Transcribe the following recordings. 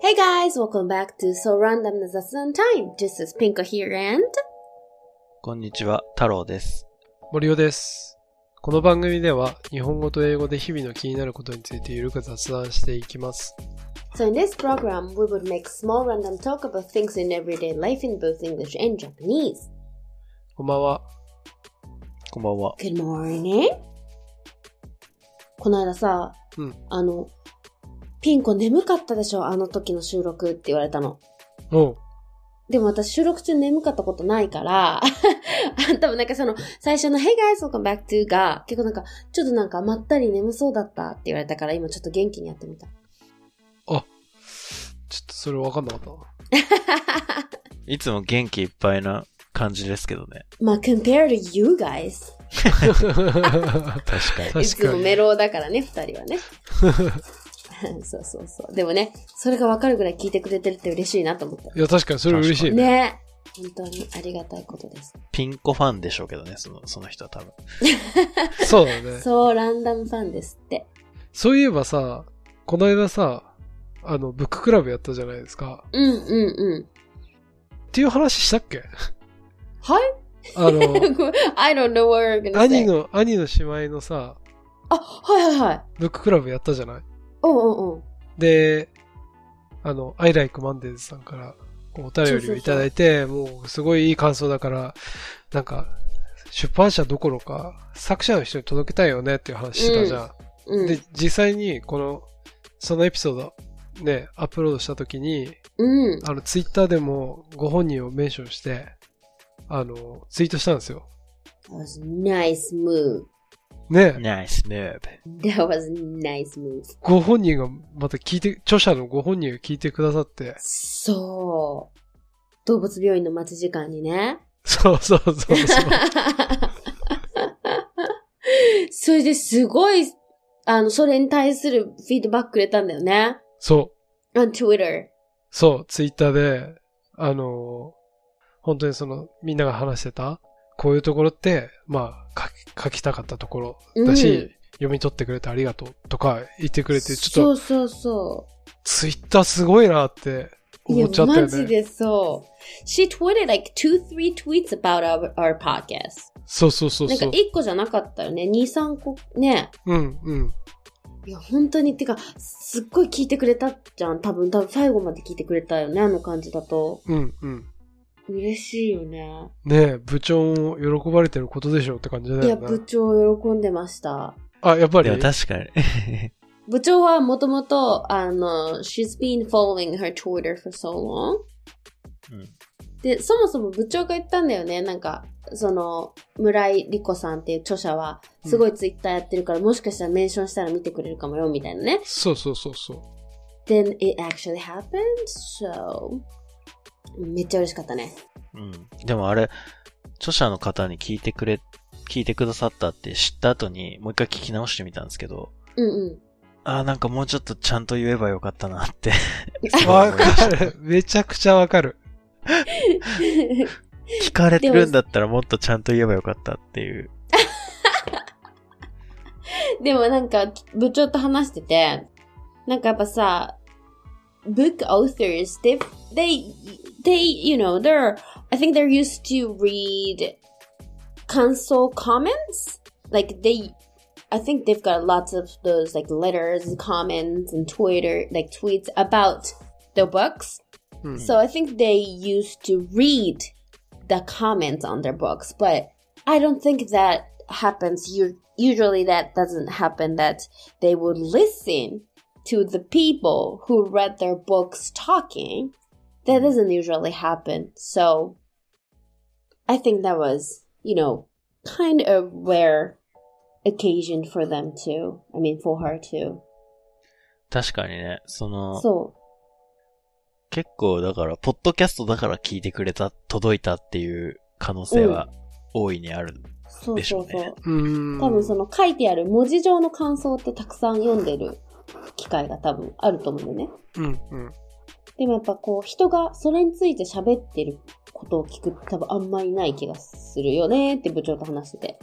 Hey guys, welcome back to So Random な雑談 Time. This is Pinko here and こんにちは、太郎です。森尾です。この番組では日本語と英語で日々の気になることについてゆるく雑談していきます。So in this program, we would make small random talk about things in everyday life in both English and Japanese. こんばんは。こんばんは。Good morning. この間さ、うんあの、ピンコ眠かったでしょ？あの時の収録って言われたの。おう。でも私収録中眠かったことないから、多分なんかその最初の Hey guys, welcome back to が結構なんかちょっとなんかまったり眠そうだったって言われたから今ちょっと元気にやってみた。ちょっとそれわかんなかったな。いつも元気いっぱいな感じですけどね。まあ compare to you guys. 確かに。いつ確かに。もメロだからね、二人はね。そうそうそう。でもね、それがわかるぐらい聞いてくれてるって嬉しいなと思った。いや、確かにそれ嬉しいね。ね。本当にありがたいことです。ピンコファンでしょうけどね、その、その人は多分。そうだね。そう、ランダムファンですって。そういえばさ、この間さ、あの、ブッククラブやったじゃないですか。うんうんうん。っていう話したっけ？はい？あの、I don't know what you're gonna say. 兄の、兄の姉妹のさ、あ、はいはいはい。ブッククラブやったじゃない？うんうんうん。で、あの、I like Mondays さんからお便りをいただいて、もうすごいいい感想だから、なんか、出版社どころか、作者の人に届けたいよねっていう話してたじゃん。うん。で、実際にこの、そのエピソード、ね、アップロードした時に、うん。あの、ツイッターでもご本人をメンションして、あの、ツイートしたんですよ。That was nice move. ね、ナイスムーブ。That was nice move. ご本人がまた聞いて、著者のご本人が聞いてくださって、そう。動物病院の待ち時間にね。そうそうそうそう。それですごい、あの、それに対するフィードバックくれたんだよね。そう。on Twitter. そう、ツイッターで、あの、本当にその、みんなが話してた、こういうところって、まあ、書き書きたかったところだし、うん読み取ってくれてありがとうとか言ってくれて、ちょっと、そうそうそツイッターすごいなって思っちゃっ、たよね。マジでそう。She tweeted like two, three tweets about our, our podcast. そうそうそうなんかそう。一個じゃなかったよね。二、三個ね。うん、うん。いや、本当に、てか、すっごい聞いてくれたじゃん。多分、多分最後まで聞いてくれたよね。あの感じだと。うん、うん。嬉しいよね。ねえ、部長も喜ばれてることでしょうって感じだいや、よね。部長喜んでました。あ、やっぱり？確かに。部長はもともと、あの、she's been following her Twitter for so long. うんで、そもそも部長が言ったんだよね。なんか、その、村井理子さんっていう著者は、すごいツイッターやってるから、もしかしたらメンションしたら見てくれるかもよ、みたいなね。そうそうそうそう。Then it actually happened, so... めっちゃ嬉しかったね。うん。でもあれ、著者の方に聞いてくれ、聞いてくださったって知った後に、もう一回聞き直してみたんですけど、うんああ、なんかもうちょっとちゃんと言えばよかったなって。わかる。めちゃくちゃわかる。うん。聞かれてるんだったらもっとちゃんと言えばよかったっていう。でもなんか、部長と話してて、なんかやっぱさ、book authors, they, they, they, you know, they're, I think they're used to read console comments. Like they, I think they've got lots of those like letters, comments, and Twitter, like tweets about the books. Hmm. うん。So I think they used to read the comments on their books, but I don't think that happens. You usually that doesn't happen. That they would listen to the people who read their books talking. That doesn't usually happen. So I think that was, you know, kind of rare occasion for them to. I mean, for her to. 確かにね、その、So 結構だから、ポッドキャストだから聞いてくれた、届いたっていう可能性は大いにある。そうそうそう。でしょうねうーん。多分その書いてある文字上の感想ってたくさん読んでる機会が多分あると思うんだよね。うん、うん。でもやっぱこう人がそれについて喋ってることを聞く多分あんまりない気がするよねって部長と話してて。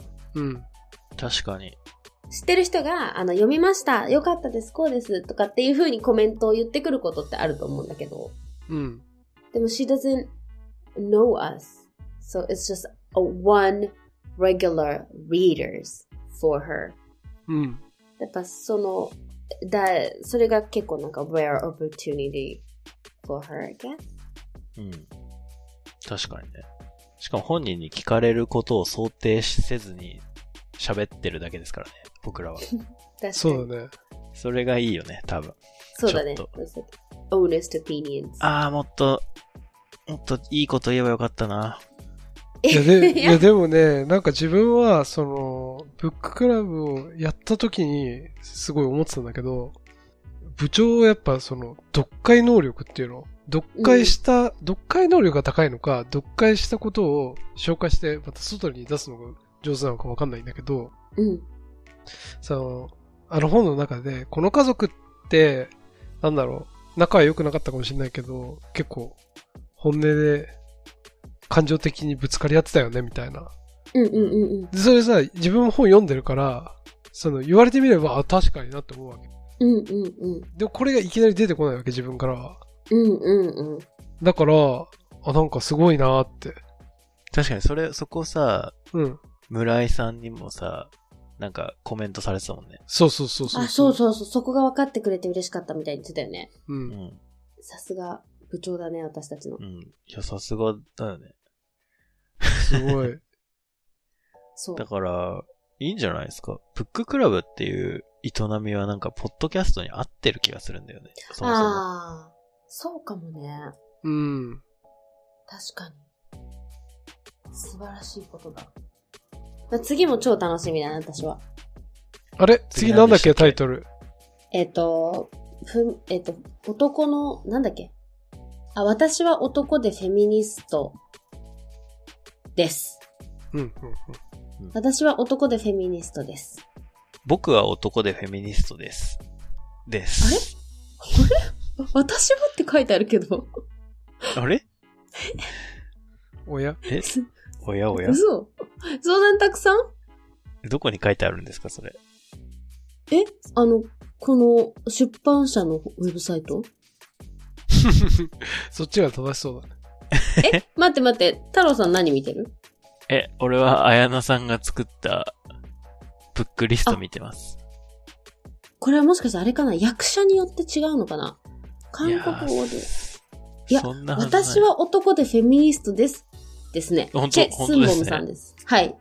確かに。知ってる人が、あの、読みました。よかったです。こうです。とかっていう風にコメントを言ってくることってあると思うんだけど。うん。でも she doesn't know us. So it's just a one regular readers for her. うん。やっぱその、だ、それが結構なんか rare opportunity for her, I guess? うん。確かにね。しかも本人に聞かれることを想定せずに喋ってるだけですからね、僕らは。確かに。そうだね。それがいいよね、多分。そうだね honest opinions. ああ、もっと、もっといいこと言えばよかったな。いやで、いや でもね、なんか自分は、その、ブッククラブをやった時に、すごい思ってたんだけど、部長はやっぱその、読解能力っていうの、読解した、読解能力が高いのか、読解したことを紹介して、また外に出すのが上手なのかわかんないんだけど、うん。その、あの本の中で、この家族って、なんだろう、仲は良くなかったかもしれないけど、結構、本音で、感情的にぶつかり合ってたよね、みたいな。うんうんうんうん。で、それさ、自分も本読んでるから、その、言われてみれば、あ、確かになって思うわけ。うんうんうん。でもこれがいきなり出てこないわけ、自分からは。うんうんうん。だから、あ、なんかすごいなーって。確かにそれ、そこさ、うん。村井さんにもさ、なんかコメントされてたもんね。そうそうそうそう。あ、そうそうそう。そこが分かってくれて嬉しかったみたいに言ってたよね。う。うんん。さすが部長だね、私たちのう。ん。いや、さすがだよね。すごい。そうだ。から、いいんじゃないですか？ブッククラブっていう営みはなんか、ポッドキャストに合ってる気がするんだよね。そもそも。ああ、そうかもね。うん。確かに。素晴らしいことだ。まあ次も超楽しみだな、私は。あれ？次なんだっけ、タイトル。えっ、と、ふ、えっ、と、男の、なんだっけ？あ、私は男でフェミニストです。うん、うん、私は男でフェミニストです。僕は男でフェミニストです。です。私はって書いてあるけど。あれ？うん。おや？え？おやおや？嘘そんなにたくさん？どこに書いてあるんですか、それ？え？あの、この出版社のウェブサイト？そっちが正しそうだね。え？待って待って、太郎さん何見てる？え、俺は綾菜さんが作ったブックリスト見てます。これはもしかしてあれかな？役者によって違うのかな？韓国語で。いやそんなはずない私は男でフェミニストです。ですね。本当チェ・スンボムさんです。はい。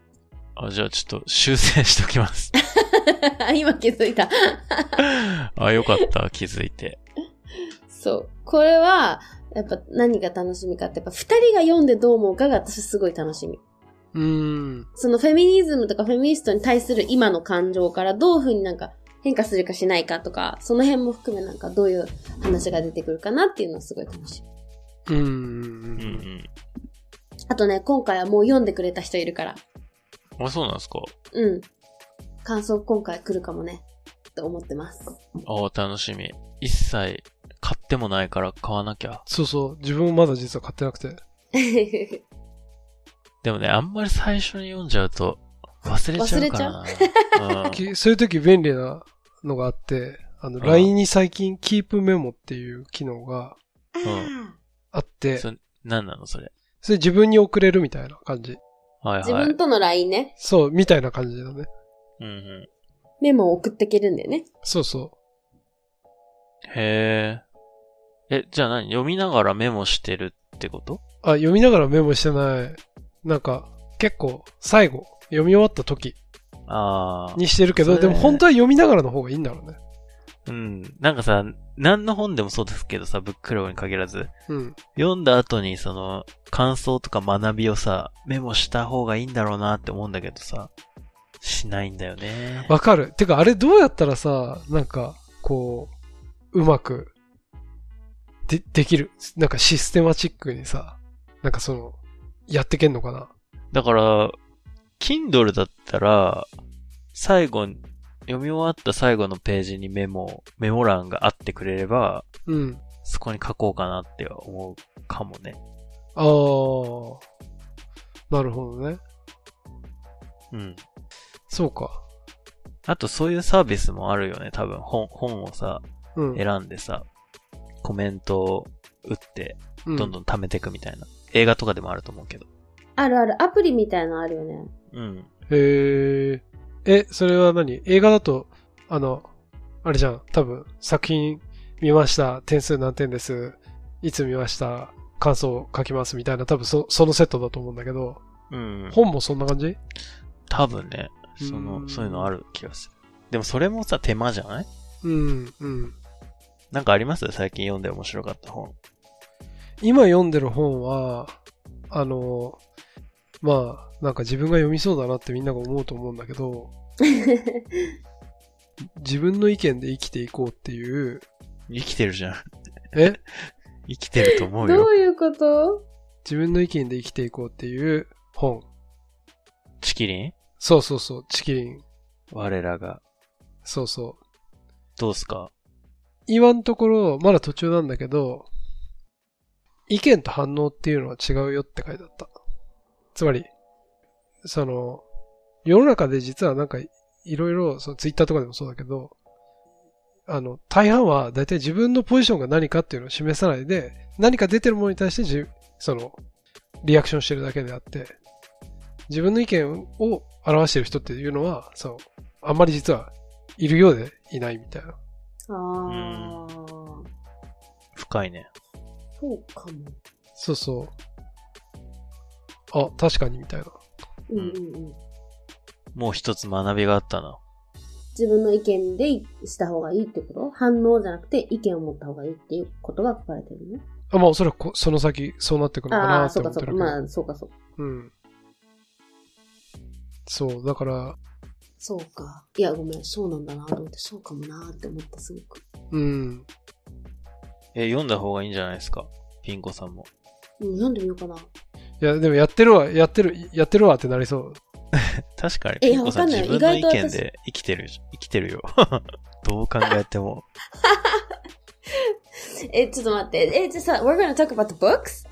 あ、じゃあちょっと修正しときます。今気づいた。あ、よかった、気づいて。そう。これは、やっぱ何が楽しみかって、やっぱ二人が読んでどう思うかが私すごい楽しみ。うーん。そのフェミニズムとかフェミニストに対する今の感情からどういう風になんか変化するかしないかとか、その辺も含めなんかどういう話が出てくるかなっていうのはすごい楽しみ。うーん。うんうん。あとね、今回はもう読んでくれた人いるから。あ、そうなんですかうん。感想今回来るかもね。と思ってます。あ楽しみ。一切買ってもないから買わなきゃ。そうそう。自分もまだ実は買ってなくて。でもね、あんまり最初に読んじゃうと忘れちゃうからな。う？ん きそういう時便利なのがあって、あの、ん LINE に最近 Keep メモっていう機能がああって、そ何なの？それ。それ自分に送れるみたいな感じ。はいはいー自分。との LINE ね。そう、みたいな感じだね。うんうん。メモを送っていけるんだよね。そうそへえ。え、じゃあ何？読みながらメモしてるってこと？う。あ、読みながらメモしてない。なんか、結構、最後、読み終わった時。にしてるけど、でも本当は読みながらの方がいいんだろうね。うん。なんかさ、何の本でもそうですけどさ、ブッククラブに限らず、うん。読んだ後にその、感想とか学びをさ、メモした方がいいんだろうなって思うんだけどさ、しないんだよね。わかる。てか、あれどうやったらさ、なんか、こう、うまく、で、できる？なんかシステマチックにさ、なんかその、やってけんのかな？だから、Kindle だったら、最後に、読み終わった最後のページにメモ、メモ欄があってくれれば、うん。そこに書こうかなって思うかもね。あー。なるほどね。うん。そうか。あとそういうサービスもあるよね、多分。本、本をさ、うん。選んでさ、コメントを打って、うんどんどん貯めていくみたいな。映画とかでもあると思うけど。あるある。アプリみたいなのあるよね。うん。へえ。え、それは何？映画だと、あの、あれじゃん。多分、作品見ました。点数何点です。いつ見ました？感想書きますみたいな、多分そ、そのセットだと思うんだけど、うん。本もそんな感じ？多分ね、そうの、んそういうのある気がする。でもそれもさ、手間じゃない？うん、うん。なんかあります？最近読んで面白かった本。今読んでる本は、あの、まあ、なんか自分が読みそうだなってみんなが思うと思うんだけど、自分の意見で生きていこうっていう、生きてるじゃん。え？生きてると思うよ。どういうこと？自分の意見で生きていこうっていう本。チキリン？そうそうそう、チキリン。我らが。そうそう。どうすか？今のところ、まだ途中なんだけど、意見と反応っていうのは違うよって書いてあった。つまり、その、世の中で実はなんか、いろいろ、そのツイッターとかでもそうだけど、あの、大半は大体自分のポジションが何かっていうのを示さないで、何か出てるものに対してじ、その、リアクションしてるだけであって、自分の意見を表してる人っていうのは、そう、あんまり実はいるようでいないみたいな。ああ、深いね。そうかも。そうそう。あ、確かにみたいな。うんうんうん。もう一つ学びがあったな。自分の意見でした方がいいってこと？反応じゃなくて意見を持った方がいいっていうことが書かれてるね。あ、まあおそらくこその先そうなってくるのかなってそうかそうか。思ってるけど。まあ、そうかそうか。うん。そう、だから、そうか。いや、ごめん、そうなんだなと思って、そうかもなって思った、すごく。うん。え、読んだ方がいいんじゃないですか？ピンコさんも。うん、読んでみようかな。いや、でもやってるわ、やってる、やってるわってなりそう。確かに、えピンコさんわかんない自分の意見で生きてる、生きてるよ。どう考えても。え、ちょっと待って。え、じゃあさ、we're gonna talk about the books?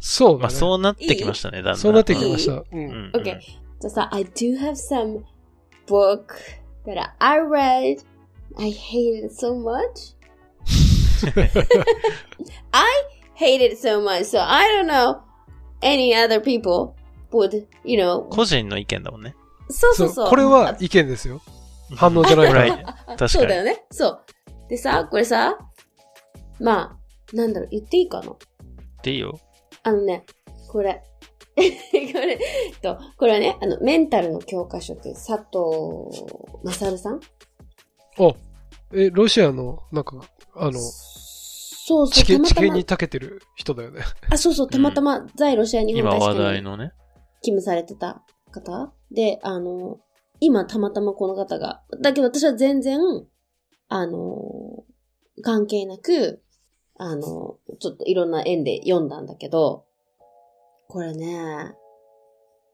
そうだね。まあそうなってきましたね、だんだん。そうなってきました。う。うんん。Okay. じゃあさ、I do have some book that I read. I hated it so much. I hated it so much, so I don't know any other people would, you know. 個人の意見だもんね。そうそそう。そうう、これは意見ですよ。反応じゃないから。確かにそうだよね。そう。でさ、これさ、まあ、なんだろう、言っていいかな？でいいよ。あのね、これ。これ、と、これはね、あの、メンタルの教科書って佐藤勝さん？あ、え、ロシアの、なんか、あの、そうそう、地形、たまたま。地形に、長けてる人だよね。あ、そうそう、たまたま在ロシア日本大使館に題のね。勤務されてた方。で、あの、今たまたまこの方が、だけど私は全然、あの、関係なく、あの、ちょっといろんな縁で読んだんだけど、これね、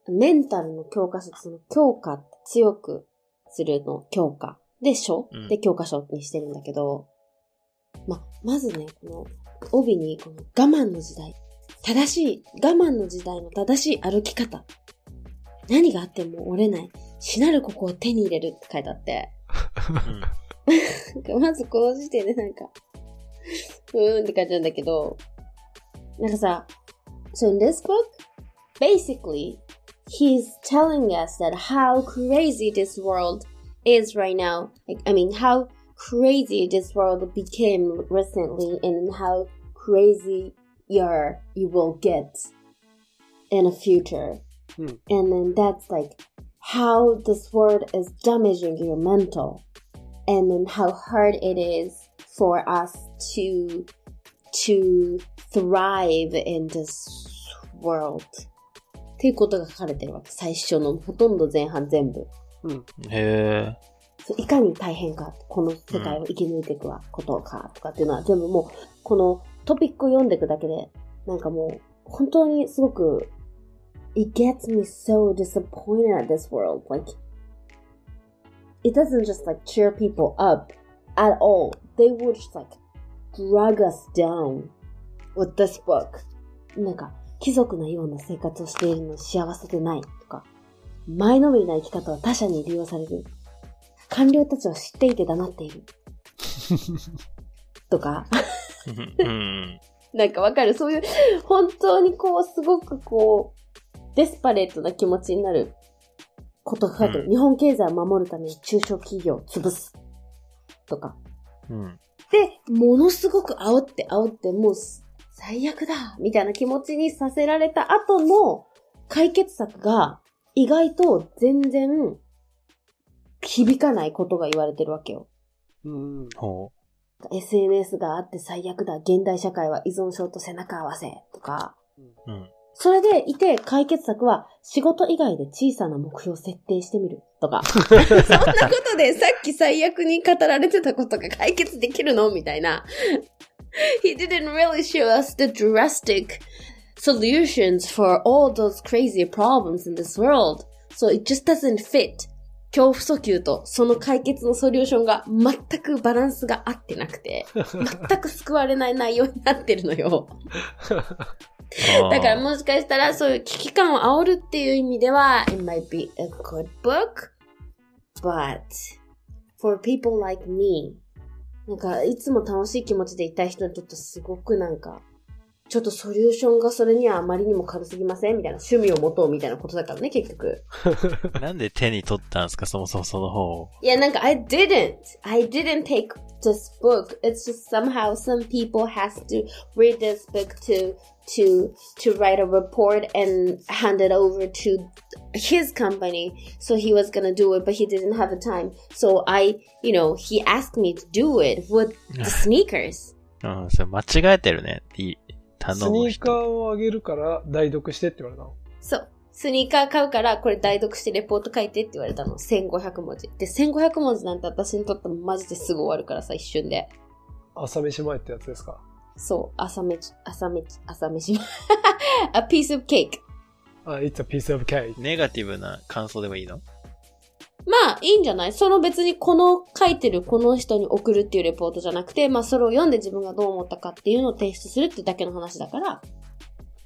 メンタルの教科書、その強化、強くするの強化で書、うん。で教科書にしてるんだけど、ま、まずね、この帯にこの我慢の時代、正しい、我慢の時代の正しい歩き方。何があっても折れない。しなるここを手に入れるって書いてあって。うん まずこの時点でなんか、うーんって感じなんだけど、なんかさ、so in this book, basically, he's telling us that how crazy this world is right now. Like, I mean, how crazy this world became recently and how crazy you're, you will get in the future. Hmm. And then that's like how this world is damaging your mental and then how hard it is for us to to thrive in this world っていうことが書かれてるわけ。最初のほとんど前半全部。へえ。 いかに大変か、この世界を生き抜いていくことかとかっていうのは全部もう、このトピックを読んでいくだけで、なんかもう、本当にすごく、it gets me so disappointed at this world. Like, it doesn't just like cheer people up at all. They would just like drag us down with this book. なんか、貴族のような生活をしているの幸せでないとか、前のめりな生き方は他者に利用される。官僚たちは知っていて黙っている。とか、うん。なんかわかるそういう、本当にこう、すごくこう、デスパレートな気持ちになることが書いてる。うん日本経済を守るために中小企業を潰す。とか。うん。で、ものすごく煽って煽って、もう最悪だみたいな気持ちにさせられた後の解決策が意外と全然響かないことが言われてるわけよ。うん。ほ SNS があって最悪だ。現代社会は依存症と背中合わせ。とか。う。うん。それでいて解決策は仕事以外で小さな目標を設定してみる。とか。そんなことでさっき最悪に語られてたことが解決できるのみたいな。He didn't really show us the drastic solutions for all those crazy problems in this world. So it just doesn't fit. 恐怖訴求とその解決のソリューションが全くバランスが合ってなくて、全く救われない内容になってるのよ。だからもしかしたらそういう危機感を煽るっていう意味では、it might be a good book, but for people like me, なんかいつも楽しい気持ちでいたい人にとってすごくなんか、ちょっとソリューションがそれにはあまりにも軽すぎませんみたいな趣味を持とうみたいなことだからね、結局。なんで手に取ったんですかそもそもその本を。いや、なんか I didn't. I didn't take this book. It's just somehow some people has to read this book to to to write a report and hand it over to his company. So he was gonna do it, but he didn't have the time. So I, you know, he asked me to do it with the sneakers. うん、それ間違えてるね。いい。頼スニー。カーをあげるから代読してって言われたの？そう。スニーカー買うから、これ代読してレポート書いてって言われたの。1500文字。で、1500文字なんて私にとってもマジですぐ終わるからさ、一瞬で。朝飯前ってやつですか？そう、朝飯、朝飯、朝飯。a piece of cake. あ、It's a piece of cake. ネガティブな感想でもいいの？まあ、いいんじゃないその別にこの書いてるこの人に送るっていうレポートじゃなくて、まあそれを読んで自分がどう思ったかっていうのを提出するってだけの話だから。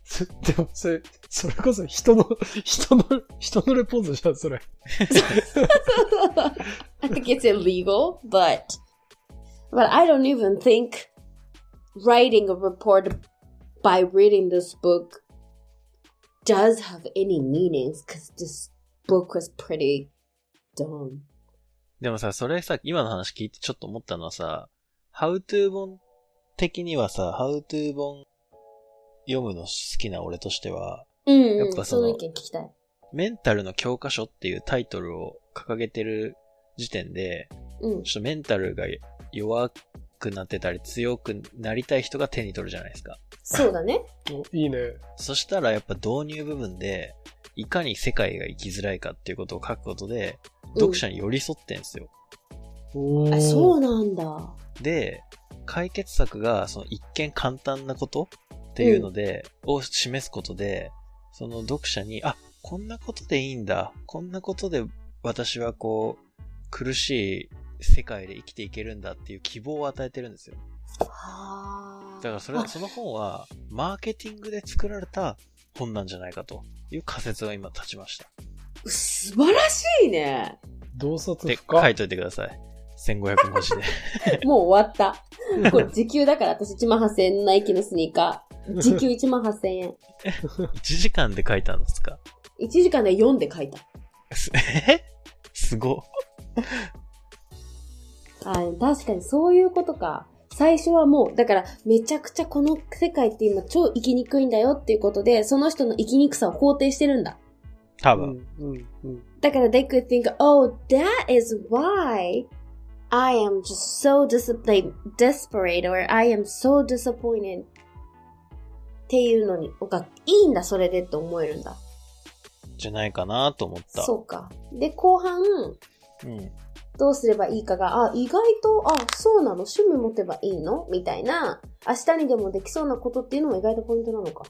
そでも、それ、それこそ人の、人の、人のレポートじゃん、それ。I think it's illegal, but, but I don't even think writing a report by reading this book does have any meanings because this book was pretty dumb. でもさ、それさ、今の話聞いてちょっと思ったのはさ、How to 本的にはさ、How to 本読むの好きな俺としては、うん、うん、やっぱそのその意見聞きたい。メンタルの教科書っていうタイトルを掲げてる時点で、うん。ちょっとメンタルが弱くなってたり強くなりたい人が手に取るじゃないですか。そうだね。おいいね。そしたらやっぱ導入部分で、いかに世界が生きづらいかっていうことを書くことで、読者に寄り添ってんすよ。おあ、そうなんだ。で、解決策がその一見簡単なことっていうので、を示すことで、その読者に、あ、こんなことでいいんだ。こんなことで私はこう、苦しい世界で生きていけるんだっていう希望を与えてるんですよ。はあ。だからそれあその本は、マーケティングで作られた本なんじゃないかという仮説が今立ちました。素晴らしいね。洞察で、深書いといてください。1500文字で。もう終わった。これ時給だから私1万8000円のナイキのスニーカー。時給1万8000円。1時間で書いたんですか？1時間で読んで書いた。すえ？すご。あ確かにそういうことか。最初はもう、だからめちゃくちゃこの世界って今超生きにくいんだよっていうことで、その人の生きにくさを肯定してるんだ。多分。だから they could think, oh, that is why I am just so dis like, desperate or I am so disappointed っていうのに、がいいんだ、それでって思えるんだ。じゃないかなと思った。そうか。で、後半、うん。どうすればいいかが、あ、意外と、あ、そうなの？趣味持てばいいの？みたいな、明日にでもできそうなことっていうのも意外とポイントなのか。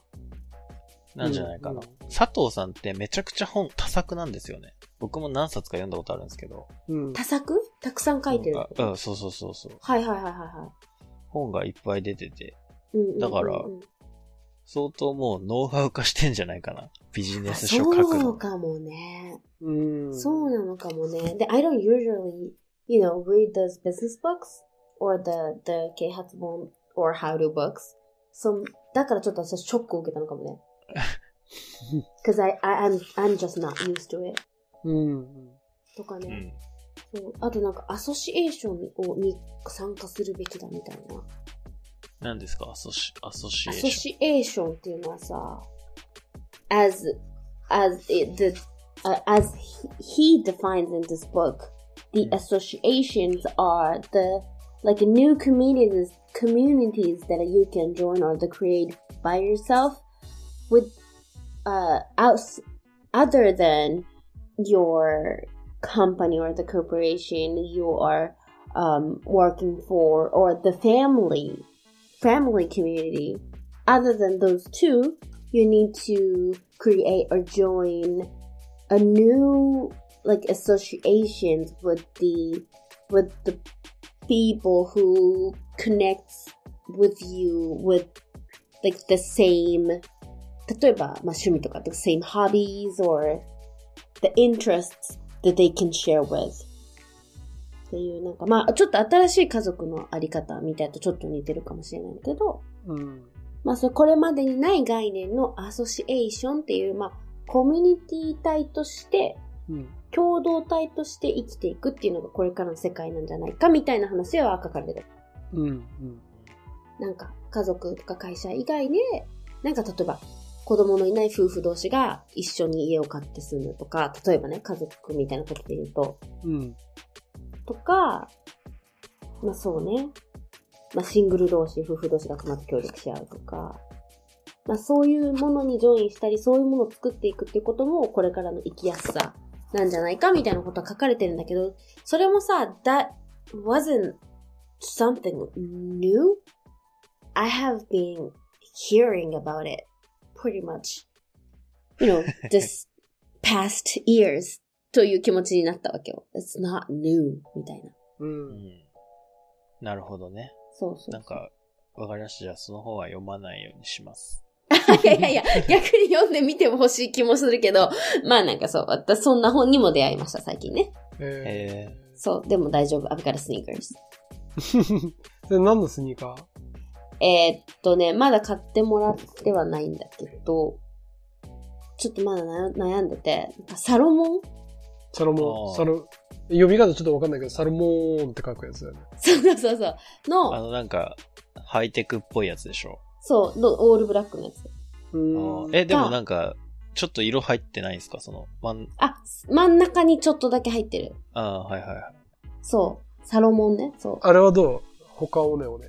なんじゃないかな。うん佐藤さんってめちゃくちゃ本多作なんですよね。僕も何冊か読んだことあるんですけど。うん。多作？たくさん書いてるあうん、そうそうそうそう。はいはいはいはいは本がいっぱい出てて。い。うんうんうんうんだから相当もうノウハウ化してんじゃないかな。ビジネス書書くそうの。かもね。うん。そうなのかもね。で、I don't usually, you know, read those business books or the, the 啓発本 or how to books. So, だからちょっと私ショックを受けたのかもね。Cause I, I, I'm, I'm just not used to it. うん。とかね。うん。そう。あとなんかアソシエーションをに参加するべきだみたいな。何ですかアソシ、アソシエアソーション。シエーションっていうのはさ、as, as it, the, uh, as he, he defines in this book, the associations are the, like new communities, communities that you can join or the create by yourself with, uh, outs, other than your company or the corporation you are, um, working for or the family family community. Other than those two, you need to create or join a new like associations with the with the people who connects with you with like the same 例えば、まあ、趣味とか the same hobbies or the interests that they can share with っていうなんかまあちょっと新しい家族のあり方みたいとちょっと似てるかもしれないけどうん。まあそれこれまでにない概念のアソシエーションっていうまあコミュニティ体としてうん。共同体として生きていくっていうのがこれからの世界なんじゃないかみたいな話は書かれてる。うん。うん。なんか家族とか会社以外で、なんか例えば子供のいない夫婦同士が一緒に家を買って住むとか、例えばね、家族みたいなことで言うと、うん。とか、まあそうね。まあシングル同士、夫婦同士が集まって協力し合うとか、まあそういうものにジョインしたり、そういうものを作っていくっていうことも、これからの生きやすさなんじゃないかみたいなことは書かれてるんだけど、それもさ、that wasn't something new? I have been hearing about it pretty much, you know, this past years という気持ちになったわけよ。It's not new みたいな。う。うんん。なるほどね。そうそうそう。なんか、わかりました。じゃあその方は読まないようにします。い やいやいや、逆に読んでみても欲しい気もするけど、まあなんかそう、私そんな本にも出会いました、最近ね。えそう、でも大丈夫。I've got a sneakers. ー。で、何のスニーカー？えーっとね、まだ買ってもらってはないんだけど、ちょっとまだ悩悩んでて、なんかサロモン？サロモン、サロ、読み方ちょっとわかんないけど、サロモンって書くやつだよね。そうそうそうそう。あの、のなんか、ハイテクっぽいやつでしょ？そう、のオールブラックのやつ。うあんー。え、でもなんか、ちょっと色入ってないんですか？その、まん、あ、真ん中にちょっとだけ入ってる。ああ、はいはいはい。そう。サロモンね。そう。あれはどう？他オネオネ。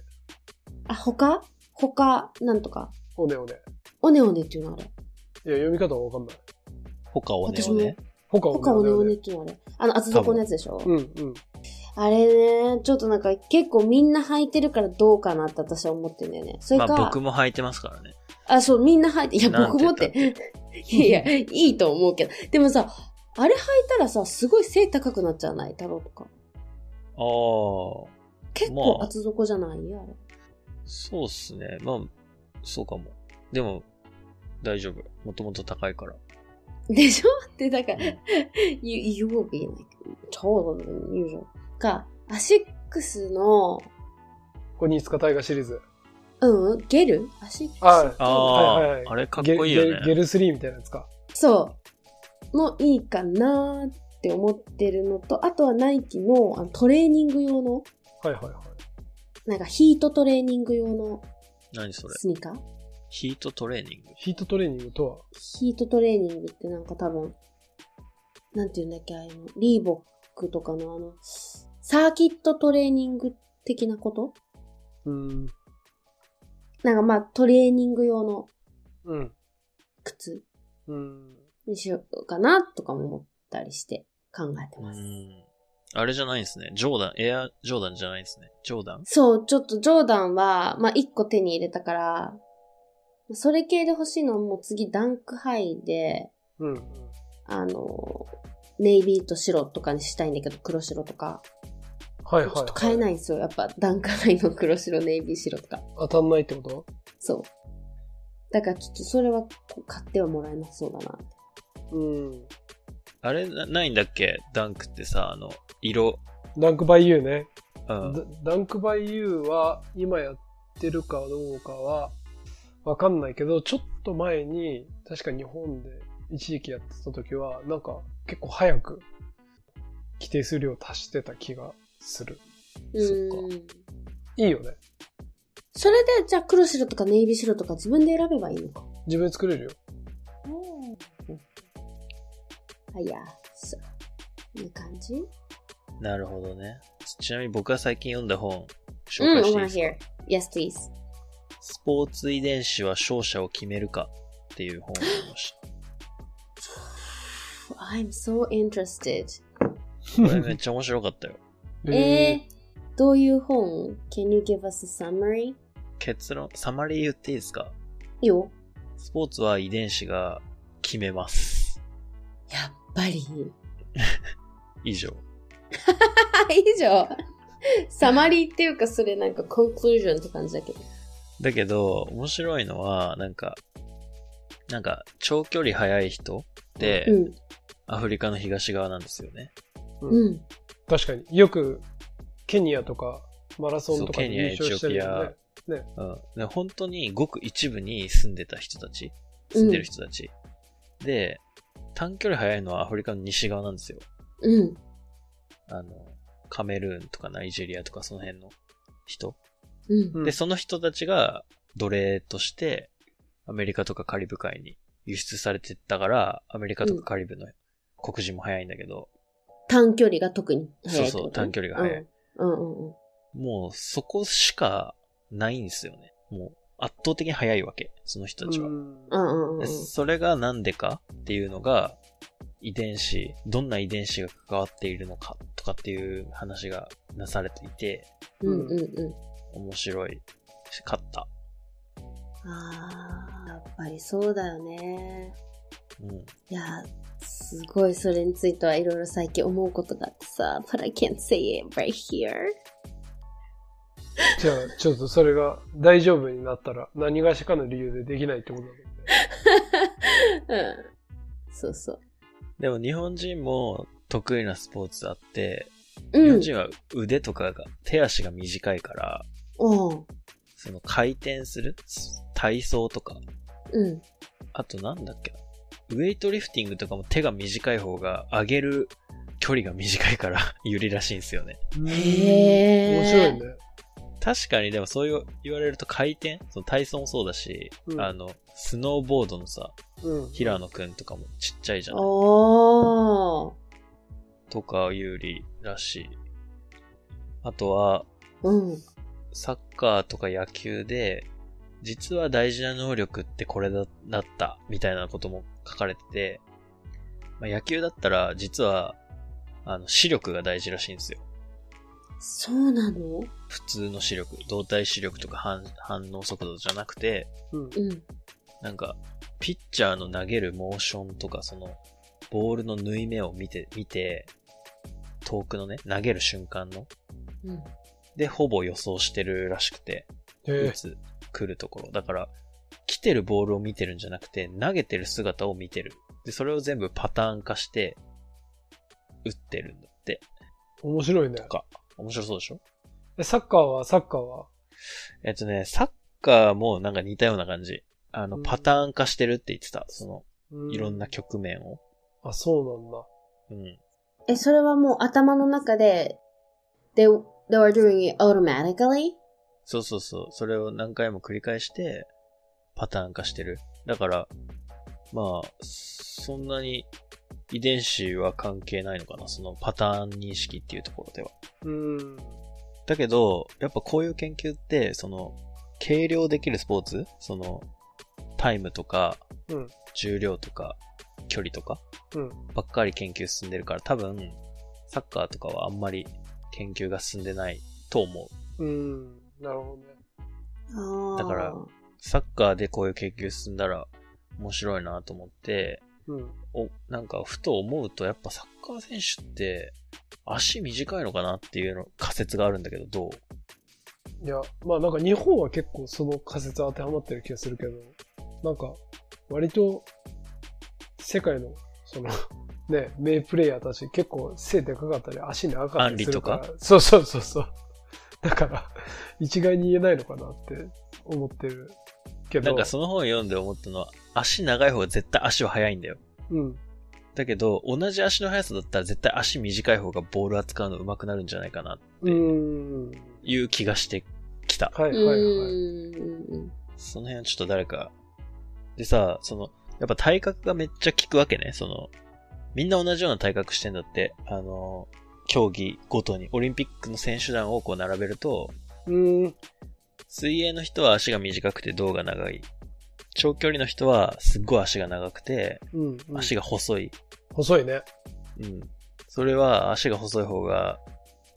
あ、他？他、なんとか？オネオネ。オネオネっていうのあれ。いや、読み方はわかんない。他をね私もね。他オネ他オネオネオネ。っていうのあれ。あの、厚底のやつでしょ？うん、うん。あれね、ちょっとなんか結構みんな履いてるからどうかなって私は思ってるんだよね。それまか、あ僕も履いてますからね。あ、そう、みんな履いて、いや、僕もって。い やいや、いいと思うけど。でもさ、あれ履いたらさ、すごい背高くなっちゃわない？太郎とか。ああ、結まあ構厚底じゃない？あれ。そうっすね。まあ、そうかも。でも、大丈夫。もともと高いから。でしょ？って、だから、you, you will be like taller than usual. か、アシックスの、これ、オニツカタイガーシリーズ。うん、ゲル？アシックス？あああ、はいはいあれかっこいいよね。ゲゲゲル3みたいなやつか。そう。もいいかなーって思ってるのと、あとはナイキのあのトレーニング用の、はいはいはい。なんかヒートトレーニング用の何それ？スニーカー？ヒートトレーニング？ヒートトレーニングとは？ヒートトレーニングってなんか多分、なんて言うんだっけ、あの、リーボックとかのあの、サーキットトレーニング的なこと？うーん。なんかまあトレーニング用のうん。靴うん。にしようかなとかも思ったりして考えてうます。ん。あれじゃないんですね。ジョーダン、エアジョーダンじゃないんですね。ジョーダン？そう、ちょっとジョーダンは、まあ一個手に入れたから、それ系で欲しいのはもう次ダンクハイで、うん。あの、ネイビーと白とかにしたいんだけど、黒白とか。はいはい、はい。ちょっと買えないんですよ。やっぱダンクハイの黒白、ネイビー白とか。当たんないってこと？そう。だからちょっとそれはこう買ってはもらえなそうだな。うん。あれな、ないんだっけ？ダンクってさ、あの、色。ダンクバイユーね。うん。ダダンクバイユーは今やってるかどうかはわかんないけど、ちょっと前に確か日本で一時期やってた時は、なんか結構早く規定数量足してた気がする。うそっーん。いいよね。それで、じゃあ黒白とかネイビー白とか自分で選べばいいのか。自分で作れるよ。や、そう。いい感じ？なるほどね。ちなみに僕が最近読んだ本、紹うん、介していいですか、hear. Yes, please. スポーツ遺伝子は勝者を決めるかっていう本を読みました。I'm so interested. これめっちゃ面白かったよ。えー、どういう本 ?Can you give us a summary? 結論、サマリー言っていいですか？いいよ。スポーツは遺伝子が決めます。やっぱり。以上。以上。サマリーっていうか、それなんかコンクルージョンって感じだけど。だけど、面白いのは、なんか、なんか、長距離速い人って、うん。アフリカの東側なんですよね。うん。確かに。よく、ケニアとか、マラソンとかで優勝してるよね。ね。うん。で本当にごく一部に住んでた人たち、住んでる人たち。で、短距離速いのはアフリカの西側なんですよ。うん。あの、カメルーンとかナイジェリアとかその辺の人。うん。うんで、その人たちが奴隷としてアメリカとかカリブ海に輸出されてったから、アメリカとかカリブの黒人も速いんだけど、短距離が特に速いそうそう短距離が速いうんうんうんうん。もうそこしかないんですよね。もう圧倒的に速いわけ、その人たちは。うんうんうんうんでそれがなんでかっていうのが、遺伝子、どんな遺伝子が関わっているのかとかっていう話がなされていて、うんうんうん。面白いし、勝った。ああ、やっぱりそうだよね。うん。いや、すごいそれについてはいろいろ最近思うことがあってさ、but I can't say it right here. じゃあ、ちょっとそれが大丈夫になったら、何がしかの理由でできないってことだもんね。うん。そうそう。でも日本人も得意なスポーツあって、うん。日本人は腕とかが、手足が短いから、うん。その回転する体操とか、うん。あとなんだっけ？な。ウェイトリフティングとかも手が短い方が上げる距離が短いから 有利らしいんですよね。へー面白いね。確かにでもそういう言われると回転その体操もそうだし、うんあの、スノーボードのさ、うん。平野くんとかもちっちゃいじゃない？おー。とか有利らしい。あとは、うん。サッカーとか野球で、実は大事な能力ってこれだだった、みたいなことも書かれてて、まあ、野球だったら、実は、あの、視力が大事らしいんですよ。そうなの？普通の視力、動体視力とか反反応速度じゃなくて、うん。うん。なんか、ピッチャーの投げるモーションとか、その、ボールの縫い目を見て、見て、遠くのね、投げる瞬間の、うん。で、ほぼ予想してるらしくて。打つ、来るところ。だから、来てるボールを見てるんじゃなくて、投げてる姿を見てる。で、それを全部パターン化して、打ってるんだって。面白いねと。か、面白そうでしょ？え、サッカーは、サッカーは？えっとね、サッカーもなんか似たような感じ。あの、うんパターン化してるって言ってた。その、ういろんな局面を。あ、そうなんだ。うん。え、それはもう頭の中で、they, they were doing it automatically? そうそうそう。それを何回も繰り返して、パターン化してる。だから、まあ、そんなに遺伝子は関係ないのかな？そのパターン認識っていうところでは。うん。だけど、やっぱこういう研究って、その、計量できるスポーツ？その、タイムとか、うん重量とか、距離とか、うん。ばっかり研究進んでるから、多分、サッカーとかはあんまり研究が進んでないと思う。うん。なるほどね。だからサッカーでこういう研究進んだら面白いなと思って、うん。お、なんかふと思うとやっぱサッカー選手って足短いのかなっていうの仮説があるんだけど、どう？いや、まあなんか日本は結構その仮説当てはまってる気がするけど、なんか、割と、世界の、その、ね、名プレイヤーたち結構背でかかったり足長かったりするから。アンリそうそうそうそう。だから、一概に言えないのかなって思ってるけど。なんかその本読んで思ったのは、足長い方が絶対足は速いんだよ。うん。だけど、同じ足の速さだったら絶対足短い方がボール扱うの上手くなるんじゃないかな、うーん。いう気がしてきた。はいうはいはい。ん。その辺はちょっと誰か。でさ、その、やっぱ体格がめっちゃ効くわけね。その、みんな同じような体格してんだって。あの、競技ごとに、オリンピックの選手団をこう並べると、うーん。水泳の人は足が短くて胴が長い。長距離の人はすっごい足が長くて、うん、うん。足が細い。細いね。うん。それは足が細い方が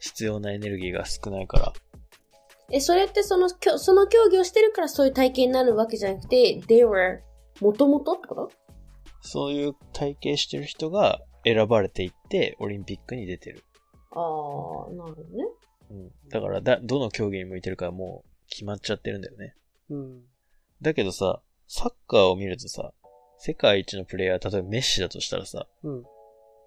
必要なエネルギーが少ないから。え、それってその、きょその競技をしてるからそういう体型になるわけじゃなくて、they were もともとってこと？そういう体型してる人が選ばれていって、オリンピックに出てる。ああ、なるほどね。うん。だからだ、どの競技に向いてるかはもう決まっちゃってるんだよね。うん。だけどさ、サッカーを見るとさ、世界一のプレイヤー、例えばメッシだとしたらさ、うん。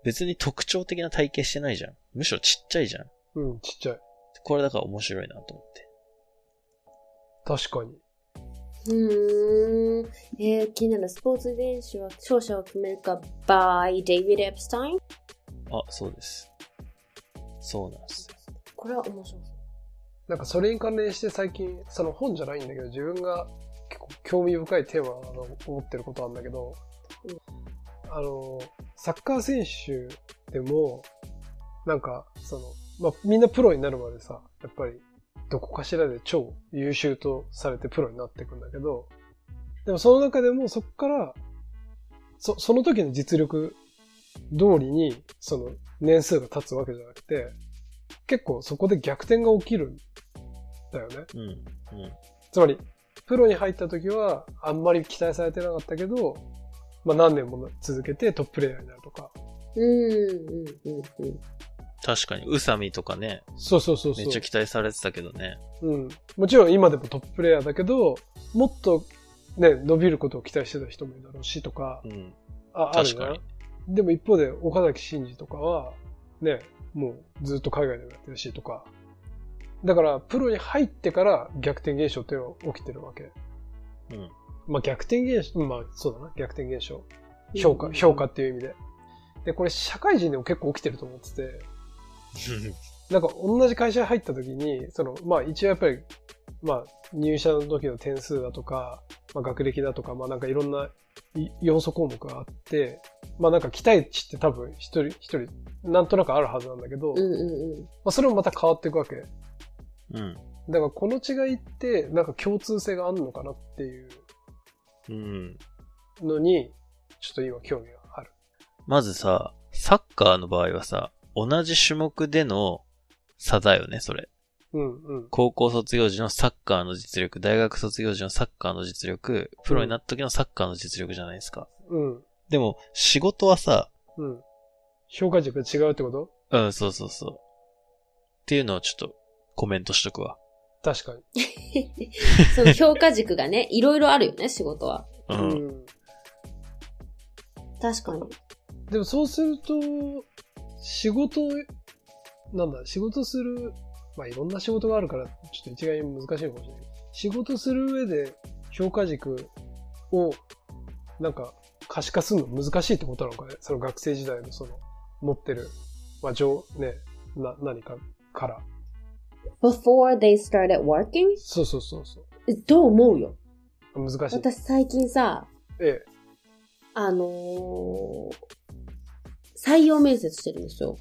別に特徴的な体型してないじゃん。むしろちっちゃいじゃん。うん、ちっちゃい。これだから面白いなと思って。確かに。うーん。えー、気になるスポーツ遺伝子は勝者を決めるか by David Epstein? あ、そうです。そうなんです。これは面白そう。なんかそれに関連して最近、その本じゃないんだけど、自分が結構興味深いテーマだと思ってることなんだけど、あの、サッカー選手でも、なんか、その、まあ、みんなプロになるまでさ、やっぱり、どこかしらで超優秀とされてプロになっていくんだけど、でもその中でもそこから、そ、その時の実力通りに、その年数が経つわけじゃなくて、結構そこで逆転が起きるだよね。うん。うん。つまり、プロに入った時はあんまり期待されてなかったけど、まあ何年も続けてトッププレイヤーになるとか。うん、うん、うん、うん。確かに、宇佐美とかね、そうそうそうそうめっちゃ。期待されてたけどね。うん。もちろん今でもトッププレイヤーだけど、もっとね、伸びることを期待してた人もいるだろうしとか、うん。あ、あかに。でも一方で岡崎慎司とかは、ね、もうずっと海外でもやってるしとか。だから、プロに入ってから逆転現象っていうのが起きてるわけ。うん。まあ逆転現象、まあそうだな、逆転現象。評価、評価っていう意味で。で、これ社会人でも結構起きてると思ってて、なんか同じ会社に入った時に、その、まあ一応やっぱり、まあ入社の時の点数だとか、まあ学歴だとか、まあなんかいろんない要素項目があって、まあなんか期待値って多分一人一人なんとなくあるはずなんだけど、うん、うん、まあそれもまた変わっていくわけ。うん。だからこの違いってなんか共通性があるのかなっていううん。のに、ちょっと今興味がある。まずさ、サッカーの場合はさ、同じ種目での差だよね、それ。うんうん。高校卒業時のサッカーの実力、大学卒業時のサッカーの実力、プロになった時のサッカーの実力じゃないですか。うん。でも、仕事はさ、うん。評価軸が違うってこと？うん、そうそうそう。っていうのをちょっとコメントしとくわ。確かに。その評価軸がね、いろいろあるよね、仕事は。うん。うん。確かに。でもそうすると、仕事、なんだ、仕事する、まあいろんな仕事があるから、ちょっと一概に難しいかもしれないけど、仕事する上で評価軸を、なんか可視化するの難しいってことなのかね？その学生時代のその、持ってる、まあ上、ね、な、何かから。Before they started working? そうそうそうそう。えどう思うよ難しい。私最近さ、ええ。あのー採用面接してるんですよ。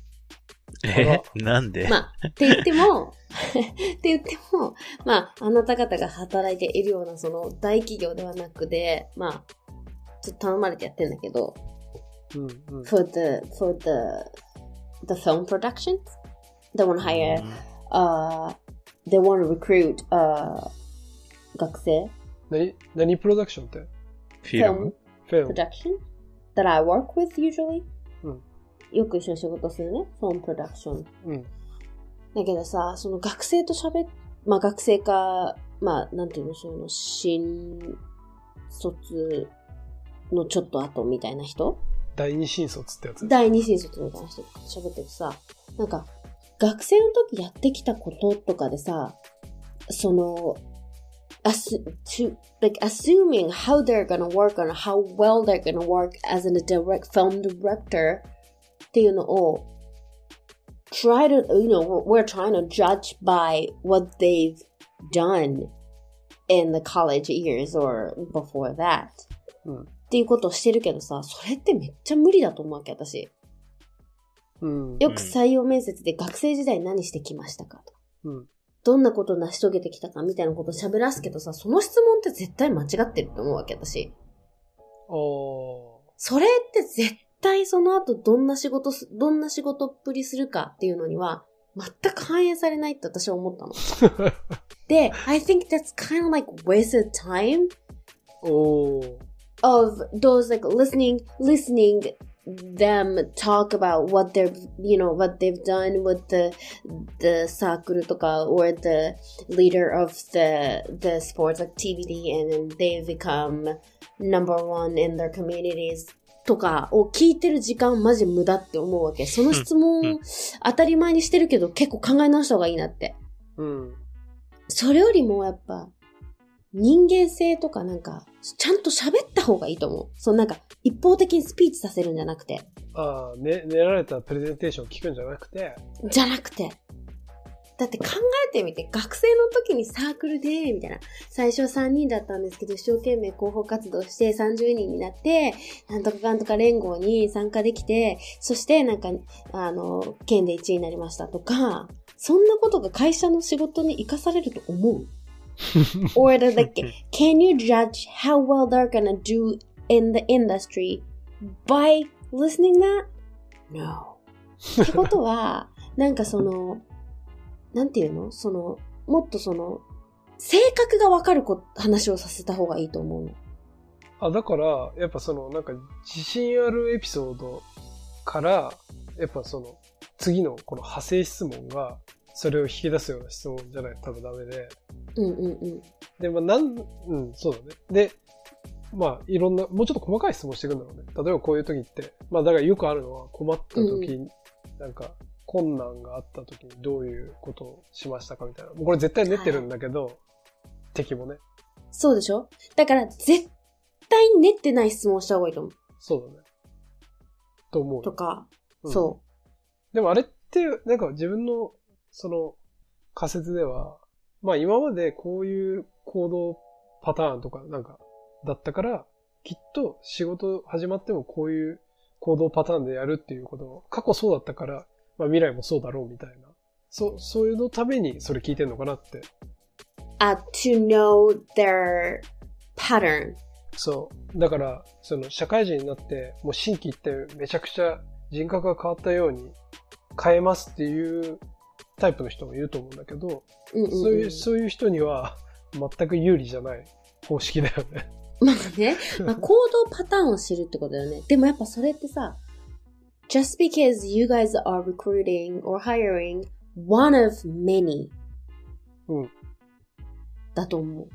え？なんで、まあ、って言っても、って言っても、まあ、あなた方が働いているような、その、大企業ではなくて、まあ、ちょっと頼まれてやってんだけど、うんうん。for the, for the, the film productions, they want to hire, uh, they want to recruit, uh, 学生？何、何プロダクションって？フィルムフィルム。production that I work with usually？うんよく一緒に仕事するね。film production. うん。だけどさ、その学生と喋っ、まあ学生か、まあなんていうの、その新卒のちょっと後みたいな人？第二新卒ってやつ。第二新卒みたいな人と喋っててさ、なんか、学生の時やってきたこととかでさ、その、assu- to, like assuming how they're gonna work on how well they're gonna work as a direct film director っていうのを try to, you know, we're, we're trying to judge by what they've done in the college years or before that. うんっていうことをしてるけどさ、それってめっちゃ無理だと思うわけ、私。うん。よく採用面接で学生時代何してきましたかと。うん。どんなことを成し遂げてきたかみたいなことを喋らすけどさ、その質問って絶対間違ってると思うわけ、私。おそれって絶対その後どんな仕事す、どんな仕事っぷりするかっていうのには、全く反映されないって私は思ったの。ー。で、I think that's kind of like wasted time おー。of those like listening, listening them talk about what they're, you know, what they've done with the, the circle とか or the leader of the, the sports activity and then they become number one in their communities とかを聞いてる時間マジ無駄って思うわけ。その質問当たり前にしてるけど結構考え直した方がいいなって。うん。それよりもやっぱ、人間性とかなんか、ちゃんと喋った方がいいと思う。そうなんか、一方的にスピーチさせるんじゃなくて。ああ、ね、練られたプレゼンテーションを聞くんじゃなくて、じゃなくて。だって考えてみて、学生の時にサークルで、みたいな。最初は3人だったんですけど、一生懸命広報活動して30人になって、なんとかかんとか連合に参加できて、そしてなんか、あの、県で1位になりましたとか、そんなことが会社の仕事に活かされると思う？Or the, like, can you judge how well they're gonna do in the industry by listening that? No. ってことは、なんかその、なんていうの？その、もっとその、性格がわかるこ話をさせた方がいいと思うの。あ、だから、やっぱその、なんか、自信あるエピソードから、やっぱその、次のこの派生質問が、それを引き出すような質問じゃないと多分ダメで。うんうんうん。で、まあ、なん、うん、そうだね。で、まあ、いろんな、もうちょっと細かい質問していくんだろうね。例えばこういう時って、まあ、だからよくあるのは困った時、なんか、困難があった時にどういうことをしましたかみたいな。もうこれ絶対練ってるんだけど、敵もね。そうでしょ？だから、絶対練ってない質問した方がいいと思う。そうだね。と思うよ。とか、うんそでもあれって、なんか自分の、その、仮説では、まあ今までこういう行動パターンとかなんか、だったから、きっと仕事始まってもこういう行動パターンでやるっていうことを、過去そうだったから、まあ未来もそうだろうみたいな。そう、そういうのためにそれ聞いてんのかなって。う。あ、to know their pattern. そう。だから、その社会人になって、もう新規ってめちゃくちゃ人格が変わったように変えますっていうタイプの人もいると思うんだけど、うんうん、うん。そういう、そういう人には全く有利じゃない方式だよね。まあね、まあ、行動パターンを知るってことだよね。でもやっぱそれってさ、just because you guys are recruiting or hiring one of many うん。だと思う。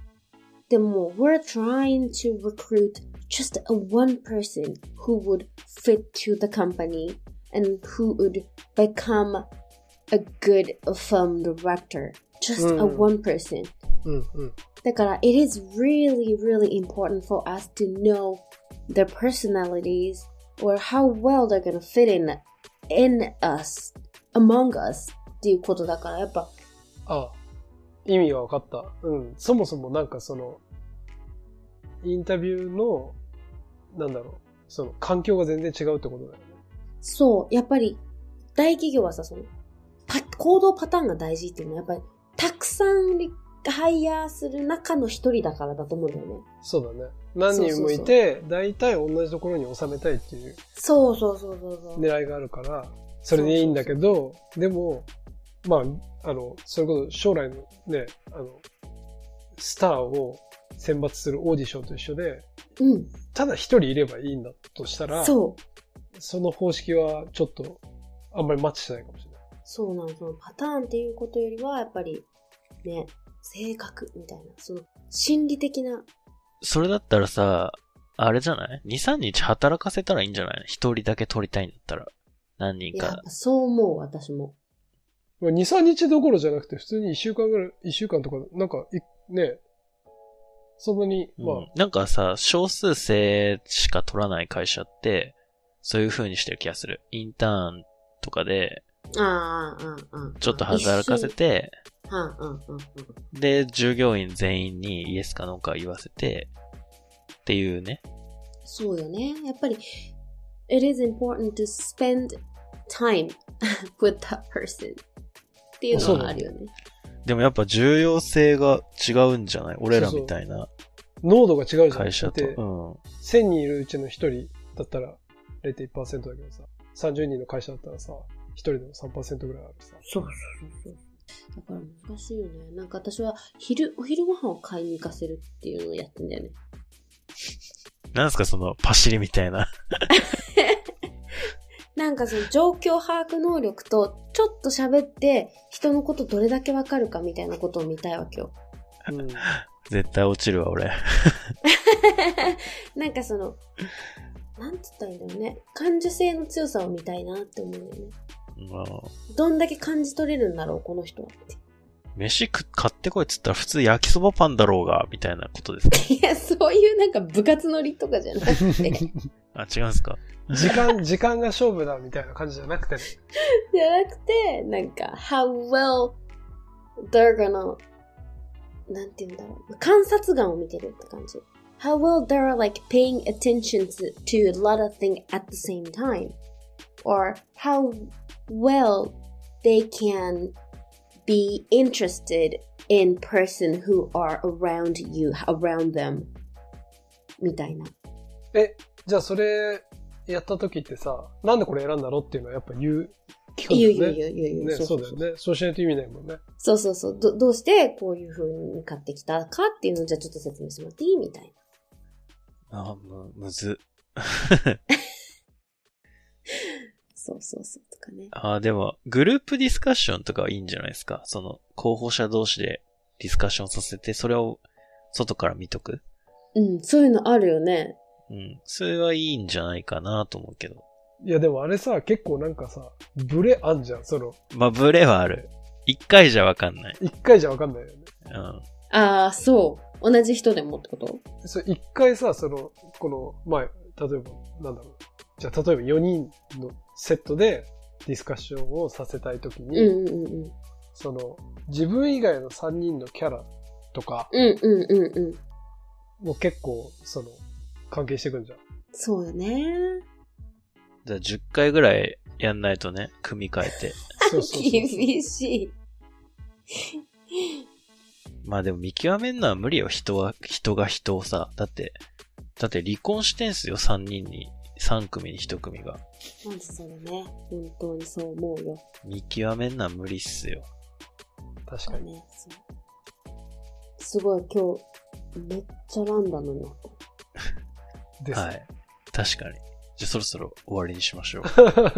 でも、we're trying to recruit just a one person who would fit to the company and who would become a good film director. Just a うん one person. だから、it is really, really important for us to know their personalities or how well they're gonna fit in, in us, among us っていうことだから、やっぱ、あ、意味が分かった。うん。そもそもなんかその、インタビューの、なんだろう、その環境が全然違うってことだよね。そう、やっぱり、大企業はさ、その、パ行動パターンが大事っていうのは、やっぱり、たくさんリハイヤーする中の一人だからだと思うんだよね。そうだね。何人もいて、大体同じところに収めたいっていうそうそうそうそうそう。狙いがあるから、それでいいんだけど、でも、まあ、あの、それこそ将来のね、あの、スターを選抜するオーディションと一緒で、うん、ただ一人いればいいんだとしたら、そう。その方式はちょっと、あんまりマッチしないかもしれない。そうなの、そのパターンっていうことよりは、やっぱり、ね、性格みたいな、その、心理的なそれだったらさ、あれじゃない ?2、3日働かせたらいいんじゃない？一人だけ取りたいんだったら。何人か。そう思う、私も。まあ2、3日どころじゃなくて、普通に1週間ぐらい、1週間とか、なんか、いね、そんなに、まあ、うんなんかさ、少数生しか取らない会社って、そういう風にしてる気がする。インターンとかで。ちょっと働かせて、一緒。うんうんうんうん。で、従業員全員にイエスかノーか言わせて、っていうね。そうよね。やっぱり、it is important to spend time with that person っていうのはあるよね。でもやっぱ重要性が違うんじゃない？俺らみたいな濃度が違うじゃん。会社と。だって、うん。1000人いるうちの1人だったら0.1%だけどさ、30人の会社だったらさ、1人でも3%ぐらいあるさ。そうそうそうそう。だから難しいよね。なんか私は昼、お昼ご飯を買いに行かせるっていうのをやってんだよね。なんすかそのパシリみたいな。なんかその状況把握能力とちょっと喋って人のことどれだけわかるかみたいなことを見たいわけよ。うん。絶対落ちるわ、俺。なんかその、なんつったらいいんだろうね。感受性の強さを見たいなって思うんだよね。まあ、どんだけ感じ取れるんだろう、この人はって。飯食買ってこいっつったら普通焼きそばパンだろうが、みたいなことですか？いや、そういうなんか部活乗りとかじゃなくて、あ、違うんすか？時間、時間が勝負だみたいな感じじゃなくてね。じゃなくて、なんか、how well they're gonna, なんて言うんだろう。観察眼を見てるって感じ。how well they're like paying attention to, to a lot of things at the same time. Or how well they can be interested in person who are around you, around them. みたいな。え、じゃあそれやった時ってさ、なんでこれ選んだのっていうのはやっぱ言う、聞くんだ言うよね。言う言う言う言う。ね、そうだよね。そうしないと意味ないもんね。そうそうそう。ど、どうしてこういう風に買ってきたかっていうのをじゃあちょっと説明してもらっていい？みたいな。あ、む、むず。そうそうそうとかね。あ、でも、グループディスカッションとかはいいんじゃないですか？その、候補者同士でディスカッションさせて、それを外から見とく？うん、そういうのあるよね。うん。それはいいんじゃないかなと思うけど。いやでもあれさ、結構なんかさ、ブレあんじゃん。その、まあ、ブレはある。一回じゃわかんない。一回じゃわかんないよね。うん。ああ、そう。同じ人でもってこと？それ一回さ、その、この、まあ、例えば、なんだろう。じゃあ、例えば4人のセットでディスカッションをさせたいときに、うんうんうん。その、自分以外の3人のキャラとかうんうんうんうん。も結構、その、関係してくんじゃん。そうよね。じゃあ10回ぐらいやんないとね、組み替えて。そうそうそう厳しい。まあでも見極めんのは無理よ、人は、人が人をさ。だって、だって離婚してんすよ、3人に。3組に1組が。まずそれね。本当にそう思うよ。見極めんのは無理っすよ。確かに。そうね。そう。すごい今日、めっちゃランダムになった。です。はい。確かに。じゃあそろそろ終わりにしましょう。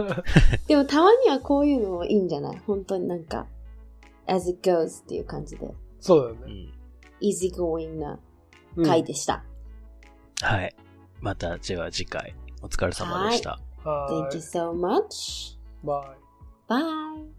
でもたまにはこういうのもいいんじゃない？本当になんか、as it goes っていう感じで、そうだよね。うん。easy going なうん回でした。はい。また、では次回、お疲れ様でした。は Thank ー you い。so much. バイ。Bye.